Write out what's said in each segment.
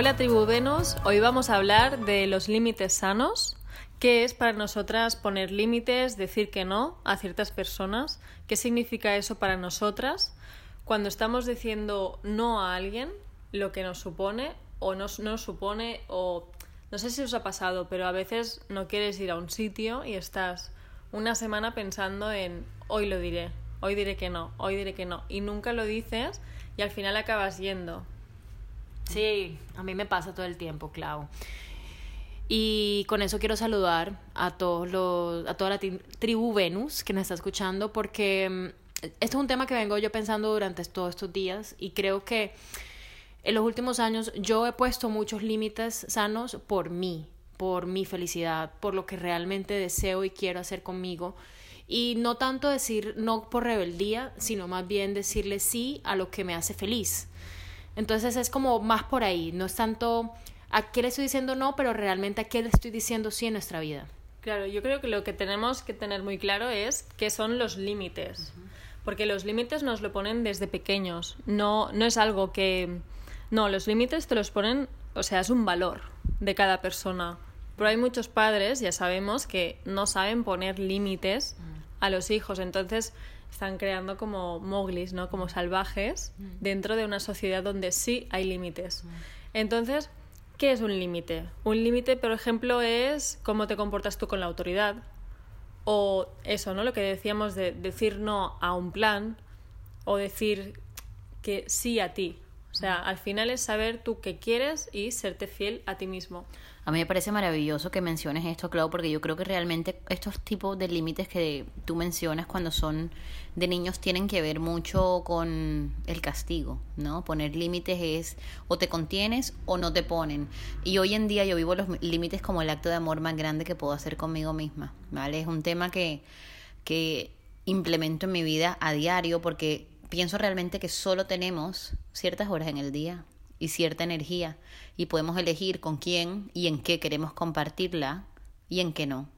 Hola tribu Venus, hoy vamos a hablar de los límites sanos. ¿Qué es para nosotras poner límites, decir que no a ciertas personas? ¿Qué significa eso para nosotras? Cuando estamos diciendo no a alguien, lo que nos supone o no no supone o no sé si os ha pasado, pero a veces no quieres ir a un sitio y estás una semana pensando en hoy lo diré, hoy diré que no, hoy diré que no y nunca lo dices y al final acabas yendo. Sí, a mí me pasa todo el tiempo, Clau. Y con eso quiero saludar a todos los, a toda la tri- tribu Venus que nos está escuchando, porque mm, este es un tema que vengo yo pensando durante todos estos días y creo que en los últimos años yo he puesto muchos límites sanos por mí, por mi felicidad, por lo que realmente deseo y quiero hacer conmigo. Y no tanto decir no por rebeldía, sino más bien decirle sí a lo que me hace feliz. Entonces es como más por ahí, no es tanto a qué le estoy diciendo no, pero realmente a qué le estoy diciendo sí en nuestra vida. Claro, yo creo que lo que tenemos que tener muy claro es qué son los límites. Porque los límites nos lo ponen desde pequeños. No, no es algo que. No, los límites te los ponen. O sea, es un valor de cada persona. Pero hay muchos padres, ya sabemos, que no saben poner límites a los hijos. Entonces están creando como moglis, ¿no? Como salvajes dentro de una sociedad donde sí hay límites. Entonces, ¿qué es un límite? Un límite, por ejemplo, es cómo te comportas tú con la autoridad. O eso, ¿no? Lo que decíamos de decir no a un plan o decir que sí a ti. Sea, al final es saber tú qué quieres y serte fiel a ti mismo. A mí me parece maravilloso que menciones esto, Clau, porque yo creo que realmente estos tipos de límites que tú mencionas cuando son de niños tienen que ver mucho con el castigo, ¿no? Poner límites es o te contienes o no te ponen. Y hoy en día yo vivo los límites como el acto de amor más grande que puedo hacer conmigo misma, ¿vale? Es un tema que, que implemento en mi vida a diario porque pienso realmente que solo tenemos ciertas horas en el día y cierta energía y podemos elegir con quién y en qué queremos compartirla y en qué no.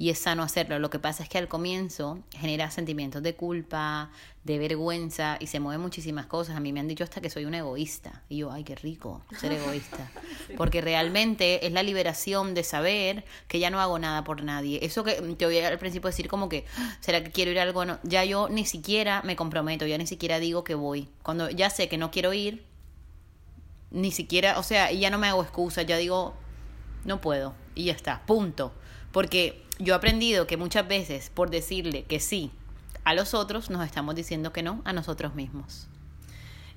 Y es sano hacerlo. Lo que pasa es que al comienzo genera sentimientos de culpa, de vergüenza y se mueven muchísimas cosas. A mí me han dicho hasta que soy un egoísta. Y yo, ay, qué rico ser egoísta. Porque realmente es la liberación de saber que ya no hago nada por nadie. Eso que te oí al principio decir como que, ¿será que quiero ir a algo? No, ya yo ni siquiera me comprometo, ya ni siquiera digo que voy. Cuando ya sé que no quiero ir, ni siquiera, o sea, y ya no me hago excusas, ya digo, no puedo, y ya está, punto. Porque yo he aprendido que muchas veces por decirle que sí a los otros, nos estamos diciendo que no a nosotros mismos.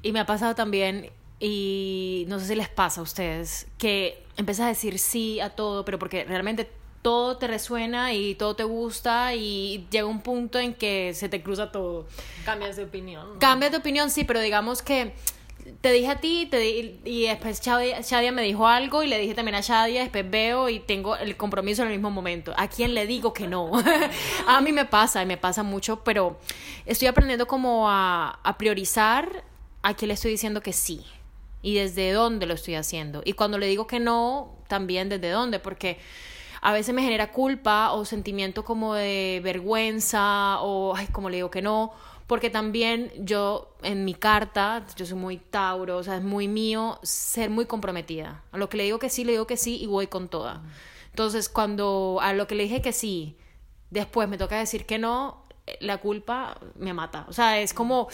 Y me ha pasado también, y no sé si les pasa a ustedes, que empiezas a decir sí a todo, pero porque realmente todo te resuena y todo te gusta y llega un punto en que se te cruza todo. Cambias de opinión. ¿no? Cambias de opinión, sí, pero digamos que te dije a ti te di- y después Shadia, me dijo algo y le dije también a Shadia, después veo y tengo el compromiso en el mismo momento. ¿A quién le digo que no? a mí me pasa y me pasa mucho, pero estoy aprendiendo como a, a priorizar a quién le estoy diciendo que sí y desde dónde lo estoy haciendo. Y cuando le digo que no, también desde dónde, porque a veces me genera culpa o sentimiento como de vergüenza o, ay, como le digo que no, porque también yo en mi carta, yo soy muy Tauro, o sea, es muy mío ser muy comprometida. A lo que le digo que sí, le digo que sí y voy con toda. Entonces, cuando a lo que le dije que sí, después me toca decir que no, eh, la culpa me mata. O sea, es como,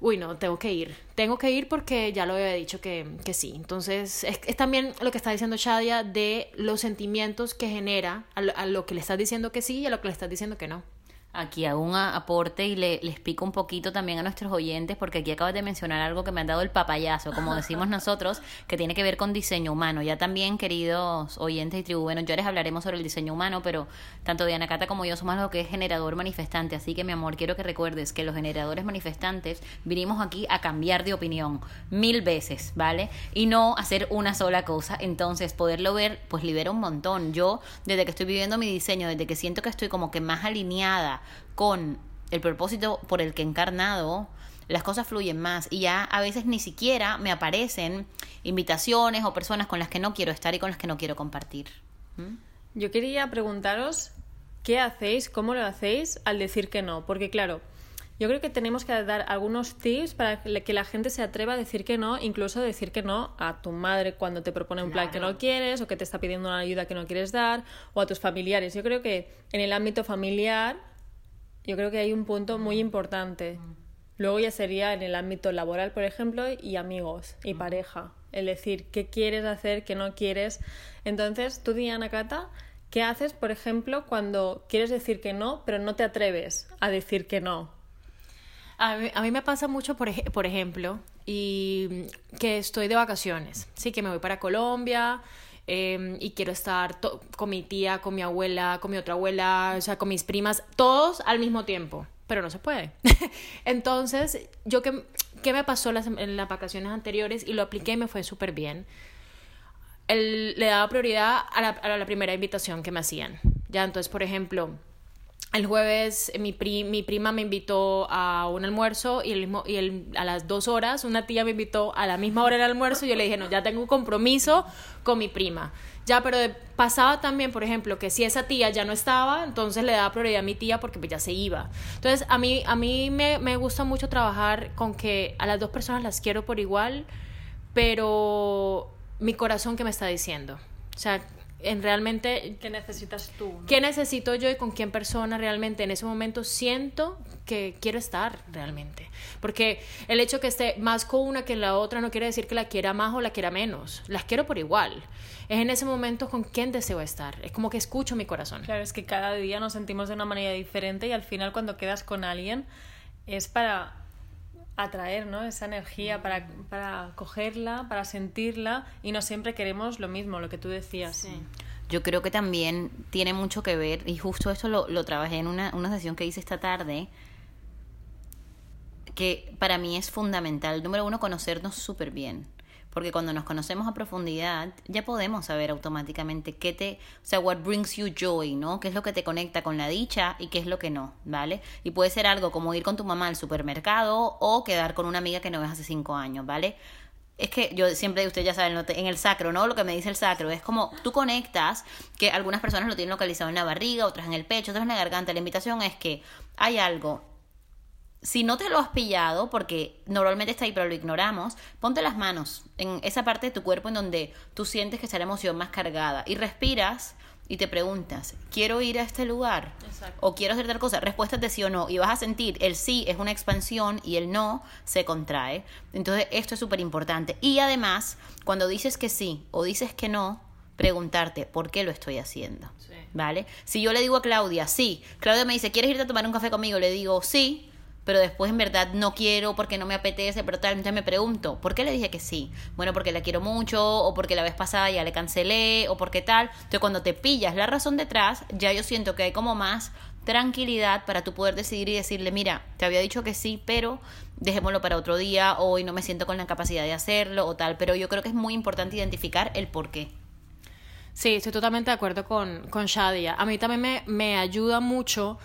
uy, no, tengo que ir. Tengo que ir porque ya lo había dicho que, que sí. Entonces, es, también lo que está diciendo Shadia de los sentimientos que genera a lo, a lo que le estás diciendo que sí y a lo que le estás diciendo que no. Aquí hago un aporte y le, les explico un poquito también a nuestros oyentes, porque aquí acabas de mencionar algo que me ha dado el papayazo, como decimos nosotros, que tiene que ver con diseño humano. Ya también, queridos oyentes y tribu, bueno, ya les hablaremos sobre el diseño humano, pero tanto Diana Cata como yo somos lo que es generador manifestante. Así que, mi amor, quiero que recuerdes que los generadores manifestantes vinimos aquí a cambiar de opinión mil veces, ¿vale? Y no hacer una sola cosa. Entonces, poderlo ver, pues libera un montón. Yo, desde que estoy viviendo mi diseño, desde que siento que estoy como que más alineada, con el propósito por el que he encarnado, las cosas fluyen más y ya a veces ni siquiera me aparecen invitaciones o personas con las que no quiero estar y con las que no quiero compartir. ¿Mm? Yo quería preguntaros qué hacéis, cómo lo hacéis al decir que no, porque claro, yo creo que tenemos que dar algunos tips para que la gente se atreva a decir que no, incluso decir que no a tu madre cuando te propone un plan que no quieres o que te está pidiendo una ayuda que no quieres dar o a tus familiares. Yo creo que en el ámbito familiar yo creo que hay un punto muy importante. Luego ya sería en el ámbito laboral, por ejemplo, y amigos y pareja. Es decir, qué quieres hacer, qué no quieres. Entonces, tú, Diana Cata, ¿qué haces, por ejemplo, cuando quieres decir que no, pero no te atreves a decir que no? A mí, me pasa mucho, por, por ejemplo, y que estoy de vacaciones. Sí, que me voy para Colombia Em, y quiero estar con mi tía, con mi abuela, con mi otra abuela, o sea, con mis primas, todos al mismo tiempo, pero no se puede. Entonces, yo que, ¿qué me pasó las, en las vacaciones anteriores y lo apliqué y me fue súper bien? le daba prioridad a la, a la primera invitación que me hacían. Ya, entonces, por ejemplo, el jueves mi, mi prima me invitó a un almuerzo y, el y el, a las dos horas una tía me invitó a la misma hora del almuerzo y yo le dije, no, ya tengo un compromiso con mi prima. Ya, pero pasaba también, por ejemplo, que si esa tía ya no estaba, entonces le daba prioridad a mi tía porque pues, ya se iba. Entonces, a mí, a mí me, me gusta mucho trabajar con que a las dos personas las quiero por igual, pero mi corazón que me está diciendo. O sea, en realmente... ¿Qué necesitas tú? ¿Qué necesito yo y con quién persona realmente en ese momento siento que quiero estar realmente? Porque el hecho que esté más con una que la otra no quiere decir que la quiera más o la quiera menos. Las quiero por igual. Es en ese momento con quién deseo estar. Es como que escucho mi corazón. Claro, es que cada día nos sentimos de una manera diferente y al final cuando quedas con alguien es para atraer ¿no? esa energía, para, para cogerla, para sentirla y no siempre queremos lo mismo, lo que tú decías. Yo creo que también tiene mucho que ver, y justo esto lo, lo trabajé en una, una sesión que hice esta tarde, que para mí es fundamental, número uno, conocernos súper bien porque cuando nos conocemos a profundidad ya podemos saber automáticamente qué te, o sea, what brings you joy, ¿no? ¿Qué es lo que te conecta con la dicha y qué es lo que no, ¿vale? Y puede ser algo como ir con tu mamá al supermercado o quedar con una amiga que no ves hace cinco años, ¿vale? Es que yo siempre, usted ya saben, en el sacro, ¿no? Lo que me dice el sacro es como tú conectas, que algunas personas lo tienen localizado en la barriga, otras en el pecho, otras en la garganta. La invitación es que hay algo si no te lo has pillado, porque normalmente está ahí, pero lo ignoramos, ponte las manos en esa parte de tu cuerpo en donde tú sientes que está la emoción más cargada y respiras y te preguntas, ¿quiero ir a este lugar? ¿O quiero hacer tal cosa? Respuestas de sí o no. Y vas a sentir, el sí es una expansión y el no se contrae. Entonces, esto es súper importante. Y además, cuando dices que sí o dices que no, preguntarte, ¿por qué lo estoy haciendo? ¿Vale? Si yo le digo a Claudia, sí, Claudia me dice, ¿quieres irte a tomar un café conmigo? Le digo, sí pero después en verdad no quiero porque no me apetece, pero tal, entonces me pregunto, ¿por qué le dije que sí? Bueno, porque la quiero mucho, o porque la vez pasada ya le cancelé, o porque tal. Entonces cuando te pillas la razón detrás, ya yo siento que hay como más tranquilidad para tú poder decidir y decirle, mira, te había dicho que sí, pero dejémoslo para otro día, hoy no me siento con la capacidad de hacerlo, o tal. Pero yo creo que es muy importante identificar el por qué. Sí, estoy totalmente de acuerdo con, con Shadia. A mí también me, me ayuda mucho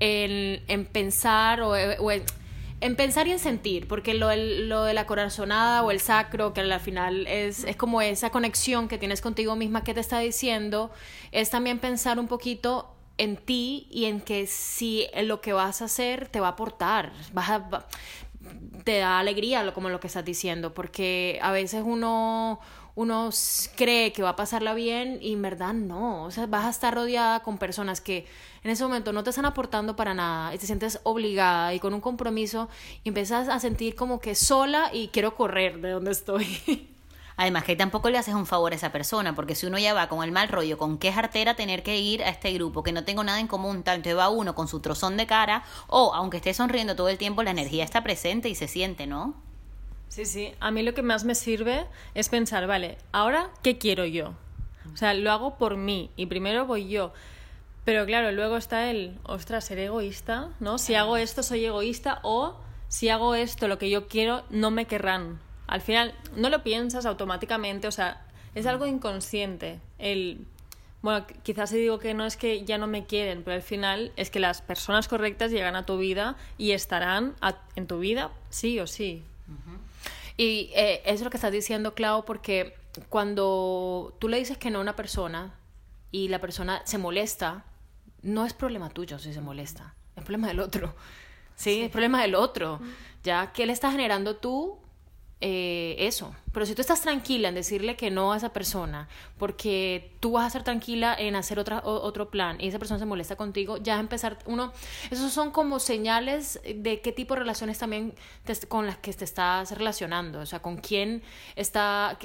en, pensar o, en, pensar y en sentir, porque lo, lo, de la corazonada o el sacro, que al final es, es como esa conexión que tienes contigo misma que te está diciendo, es también pensar un poquito en ti y en que si lo que vas a hacer te va a aportar, vas a, te da alegría como lo que estás diciendo, porque a veces uno uno cree que va a pasarla bien y en verdad no. O sea, vas a estar rodeada con personas que en ese momento no te están aportando para nada y te sientes obligada y con un compromiso y empiezas a sentir como que sola y quiero correr de donde estoy. Además que tampoco le haces un favor a esa persona, porque si uno ya va con el mal rollo, con qué jartera tener que ir a este grupo, que no tengo nada en común, tanto va uno con su trozón de cara, o aunque esté sonriendo todo el tiempo, la energía está presente y se siente, ¿no? Sí, sí. A mí lo que más me sirve es pensar, vale, ahora, ¿qué quiero yo? O sea, lo hago por mí y primero voy yo. Pero claro, luego está el, ostras, ser egoísta, ¿no? Si hago esto, soy egoísta o si hago esto, lo que yo quiero, no me querrán. Al final, no lo piensas automáticamente, o sea, es algo inconsciente. El, bueno, quizás si digo que no es que ya no me quieren, pero al final es que las personas correctas llegan a tu vida y estarán en tu vida sí o sí. Y eh, eso es lo que estás diciendo, Clau, porque cuando tú le dices que no a una persona y la persona se molesta, no es problema tuyo si se molesta, es problema del otro. Sí, es problema del otro. Ya, ¿qué le estás generando tú eh, eso. Pero si tú estás tranquila en decirle que no a esa persona, porque tú vas a estar tranquila en hacer otra, otro plan y esa persona se molesta contigo, ya empezar uno, esos son como señales de qué tipo de relaciones también con las que te estás relacionando, o sea, con quién está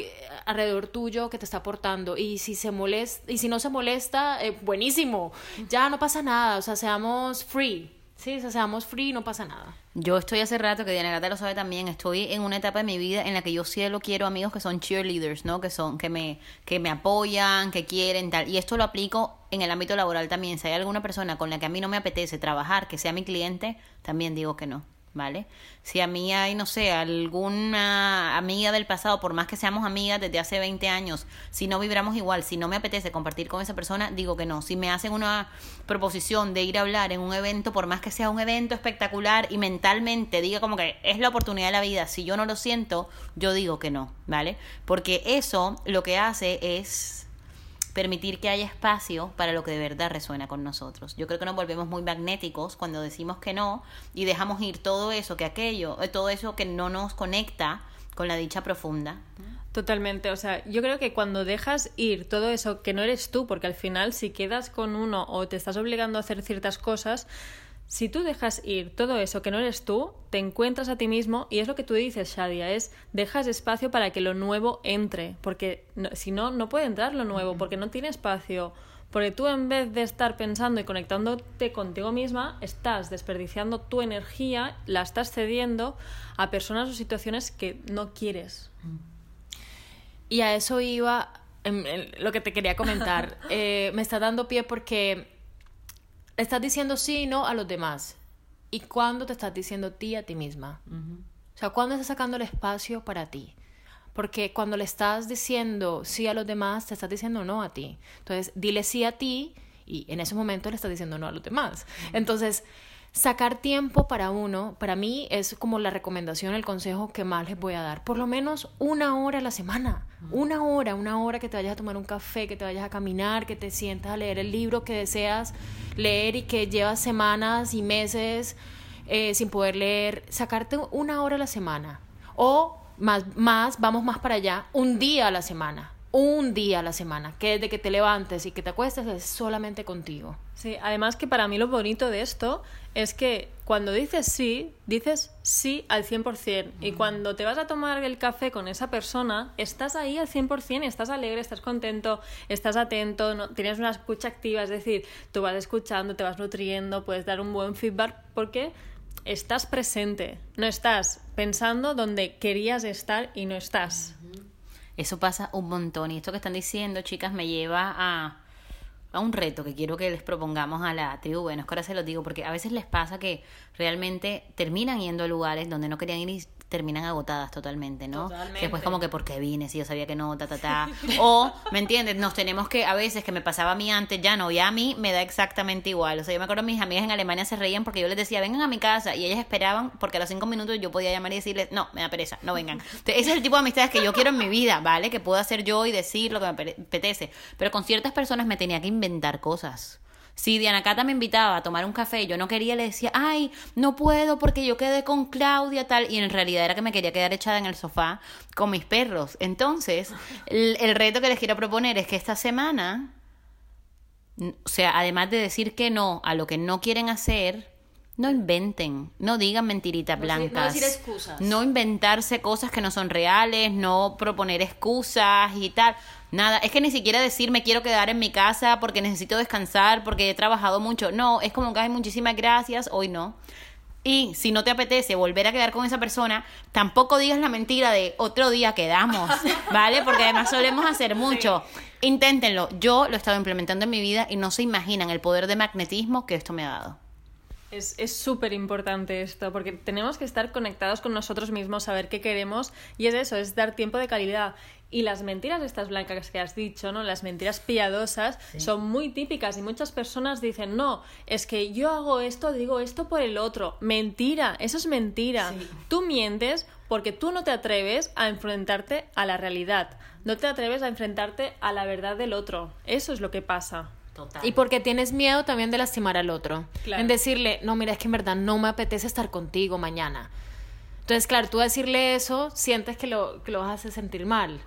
alrededor tuyo que te está aportando. Y si se molesta, y si no se molesta, eh, buenísimo, ya no pasa nada, o sea, seamos free, sí, o sea, seamos free, no pasa nada. Yo estoy hace rato, que Diana Gata lo sabe también, estoy en una etapa de mi vida en la que yo sí lo quiero amigos que son cheerleaders, ¿no? Que son, que me, que me apoyan, que quieren, tal. Y esto lo aplico en el ámbito laboral también. Si hay alguna persona con la que a mí no me apetece trabajar, que sea mi cliente, también digo que no. ¿Vale? Si a mí hay, no sé, alguna amiga del pasado, por más que seamos amigas desde hace 20 años, si no vibramos igual, si no me apetece compartir con esa persona, digo que no. Si me hacen una proposición de ir a hablar en un evento, por más que sea un evento espectacular y mentalmente diga como que es la oportunidad de la vida, si yo no lo siento, yo digo que no, ¿vale? Porque eso lo que hace es permitir que haya espacio para lo que de verdad resuena con nosotros. Yo creo que nos volvemos muy magnéticos cuando decimos que no y dejamos ir todo eso que aquello, eh, todo eso que no nos conecta con la dicha profunda. Totalmente, o sea, yo creo que cuando dejas ir todo eso que no eres tú, porque al final si quedas con uno o te estás obligando a hacer ciertas cosas, si tú dejas ir todo eso que no eres tú, te encuentras a ti mismo y es lo que tú dices, Shadia, es dejas espacio para que lo nuevo entre, porque si no, no puede entrar lo nuevo, porque no tiene espacio. Porque tú en vez de estar pensando y conectándote contigo misma, estás desperdiciando tu energía, la estás cediendo a personas o situaciones que no quieres. Y a eso iba lo que te quería comentar. Eh, me está dando pie porque estás diciendo sí y no a los demás. ¿Y cuándo te estás diciendo ti a ti misma? O sea, ¿cuándo estás sacando el espacio para ti? Porque cuando le estás diciendo sí a los demás, te estás diciendo no a ti. Entonces, dile sí a ti y en ese momento le estás diciendo no a los demás. Entonces, sacar tiempo para uno, para mí es como la recomendación, el consejo que más les voy a dar. Por lo menos una hora a la semana. Una hora, una hora que te vayas a tomar un café, que te vayas a caminar, que te sientas a leer el libro que deseas leer y que llevas semanas y meses eh, sin poder leer. Sacarte una hora a la semana. O más, más, vamos más para allá, un día a la semana un día a la semana, que desde que te levantes y que te acuestes es solamente contigo. Sí, además que para mí lo bonito de esto es que cuando dices sí, dices sí al 100%. Y cuando te vas a tomar el café con esa persona, estás ahí al 100%, estás alegre, estás contento, estás atento, no, tienes una escucha activa, es decir, tú vas escuchando, te vas nutriendo, puedes dar un buen feedback porque estás presente, no estás pensando donde querías estar y no estás. Eso pasa un montón. Y esto que están diciendo, chicas, me lleva a, a un reto que quiero que les propongamos a la tribu. Bueno, es que ahora se lo digo, porque a veces les pasa que realmente terminan yendo a lugares donde no querían ir y terminan agotadas totalmente, ¿no? Totalmente. Después como que porque vine, si yo sabía que no, ta, ta, ta. o, ¿me entiendes? Nos tenemos que, a veces que me pasaba a mí antes, ya no, ya a mí me da exactamente igual. O sea, yo me acuerdo mis amigas en Alemania se reían porque yo les decía, vengan a mi casa, y ellas esperaban porque a los cinco minutos yo podía llamar y decirles, no, me da pereza, no vengan. ese es el tipo de amistades que yo quiero en mi vida, ¿vale? Que puedo hacer yo y decir lo que me apetece. Pero con ciertas personas me tenía que inventar cosas. Si Diana Cata me invitaba a tomar un café y yo no quería, le decía, ay, no puedo porque yo quedé con Claudia tal, y en realidad era que me quería quedar echada en el sofá con mis perros. Entonces, el, reto que les quiero proponer es que esta semana, o sea, además de decir que no a lo que no quieren hacer, No inventen, no digan mentiritas No decir- no blancas. decir excusas. No inventarse cosas que no son reales, no proponer excusas y tal. Nada, es que ni siquiera decir me quiero quedar en mi casa porque necesito descansar, porque he trabajado mucho. No, es como que hay muchísimas gracias, hoy no. Y si no te apetece volver a quedar con esa persona, tampoco digas la mentira de otro día quedamos, ¿vale? Porque además solemos hacer mucho. Inténtenlo. Yo lo he estado implementando en mi vida y no se imaginan el poder de magnetismo que esto me ha dado. Es es súper importante esto, porque tenemos que estar conectados con nosotros mismos, saber qué queremos, y es eso, es dar tiempo de calidad. Y las mentiras estas blancas que has dicho, ¿no? Las mentiras piadosas son muy típicas y muchas personas dicen, no, es que yo hago esto, digo esto por el otro. Mentira, eso es mentira. Tú mientes porque tú no te atreves a enfrentarte a la realidad, no te atreves a enfrentarte a la verdad del otro. Eso es lo que pasa. Total. Y porque tienes miedo también de lastimar al otro. Claro. En decirle, no, mira, es que en verdad no me apetece estar contigo mañana. Entonces, claro, tú decirle eso, sientes que lo, que lo vas a hacer sentir mal.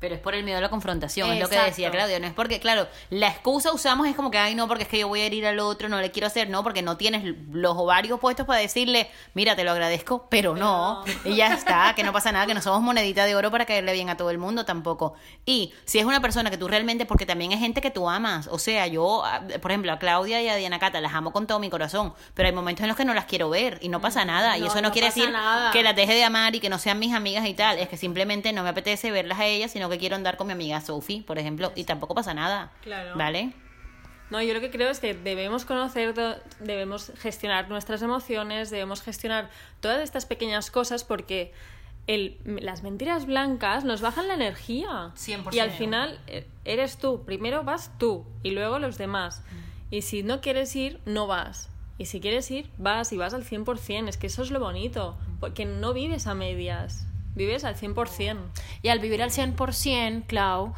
Pero es por el miedo a la confrontación, es lo que decía Claudio. No es porque, claro, la excusa usamos es como que, ay, no, porque es que yo voy a herir al otro, no le quiero hacer, no, porque no tienes los ovarios puestos para decirle, mira, te lo agradezco, pero no. Y ya está, que no pasa nada, que no somos monedita de oro para caerle bien a todo el mundo tampoco. Y si es una persona que tú realmente, porque también hay gente que tú amas, o sea, yo, ah, por ejemplo, a Claudia y a Diana Cata las amo con todo mi corazón, pero hay momentos en los que no las quiero ver y no pasa nada. y eso no, no quiere decir nada. que las deje de amar y que no sean mis amigas y tal. Es que simplemente no me apetece verlas a ellas, sino que quiero andar con mi amiga Sophie, por ejemplo, y tampoco pasa nada. Claro. ¿Vale? No, yo lo que creo es que debemos conocer, debemos gestionar nuestras emociones, debemos gestionar todas estas pequeñas cosas porque el, las mentiras blancas nos bajan la energía. 100%. Y al final eh, eres tú, primero vas tú y luego los demás. Y si no quieres ir, no vas. Y si quieres ir, vas y vas al 100%. Es que eso es lo bonito, porque no vives a medias, vives al 100%. Y al vivir al 100%, Clau,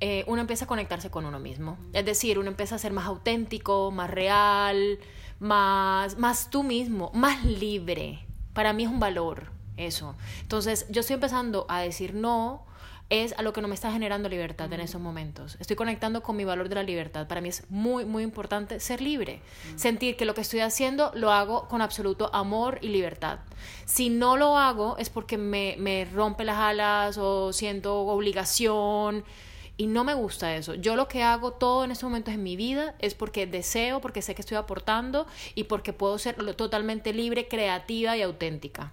eh, uno empieza a conectarse con uno mismo. Es decir, uno empieza a ser más auténtico, más real, más, más tú mismo, más libre. Para mí es un valor eso. Entonces, yo estoy empezando a decir no es a lo que no me está generando libertad en esos momentos. Estoy conectando con mi valor de la libertad. Para mí es muy, muy importante ser libre. Sentir que lo que estoy haciendo lo hago con absoluto amor y libertad. Si no lo hago es porque me, me rompe las alas o siento obligación. Y no me gusta eso. Yo lo que hago todo en estos momentos en mi vida es porque deseo, porque sé que estoy aportando y porque puedo ser totalmente libre, creativa y auténtica.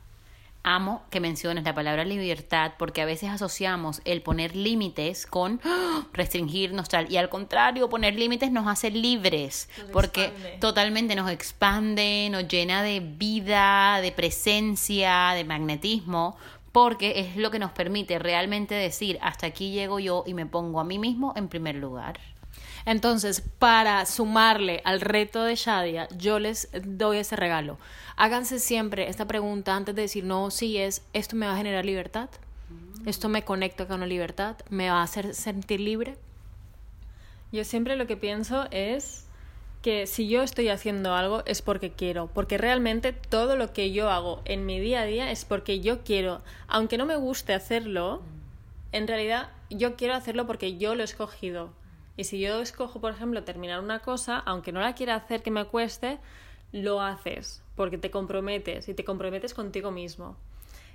Amo que menciones la palabra libertad porque a veces asociamos el poner límites con restringirnos tal y al contrario poner límites nos hace libres Nos porque expande. totalmente nos expande, nos llena de vida, de presencia, de magnetismo porque es lo que nos permite realmente decir hasta aquí llego yo y me pongo a mí mismo en primer lugar. Entonces, para sumarle al reto de Shadia, yo les doy ese regalo. Háganse siempre esta pregunta antes de decir no, sí es, ¿esto me va a generar libertad? ¿Esto me conecta con la libertad? ¿Me va a hacer sentir libre? Yo siempre lo que pienso es que si yo estoy haciendo algo es porque quiero, porque realmente todo lo que yo hago en mi día a día es porque yo quiero, aunque no me guste hacerlo, en realidad yo quiero hacerlo porque yo lo he escogido. Y si yo escojo, por ejemplo, terminar una cosa, aunque no la quiera hacer que me cueste, lo haces, porque te comprometes y te comprometes contigo mismo.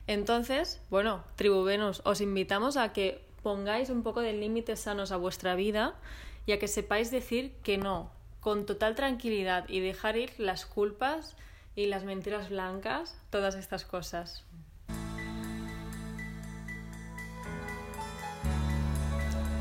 Entonces, bueno, Tribu Venus, os invitamos a que pongáis un poco de límites sanos a vuestra vida y a que sepáis decir que no, con total tranquilidad y dejar ir las culpas y las mentiras blancas, todas estas cosas.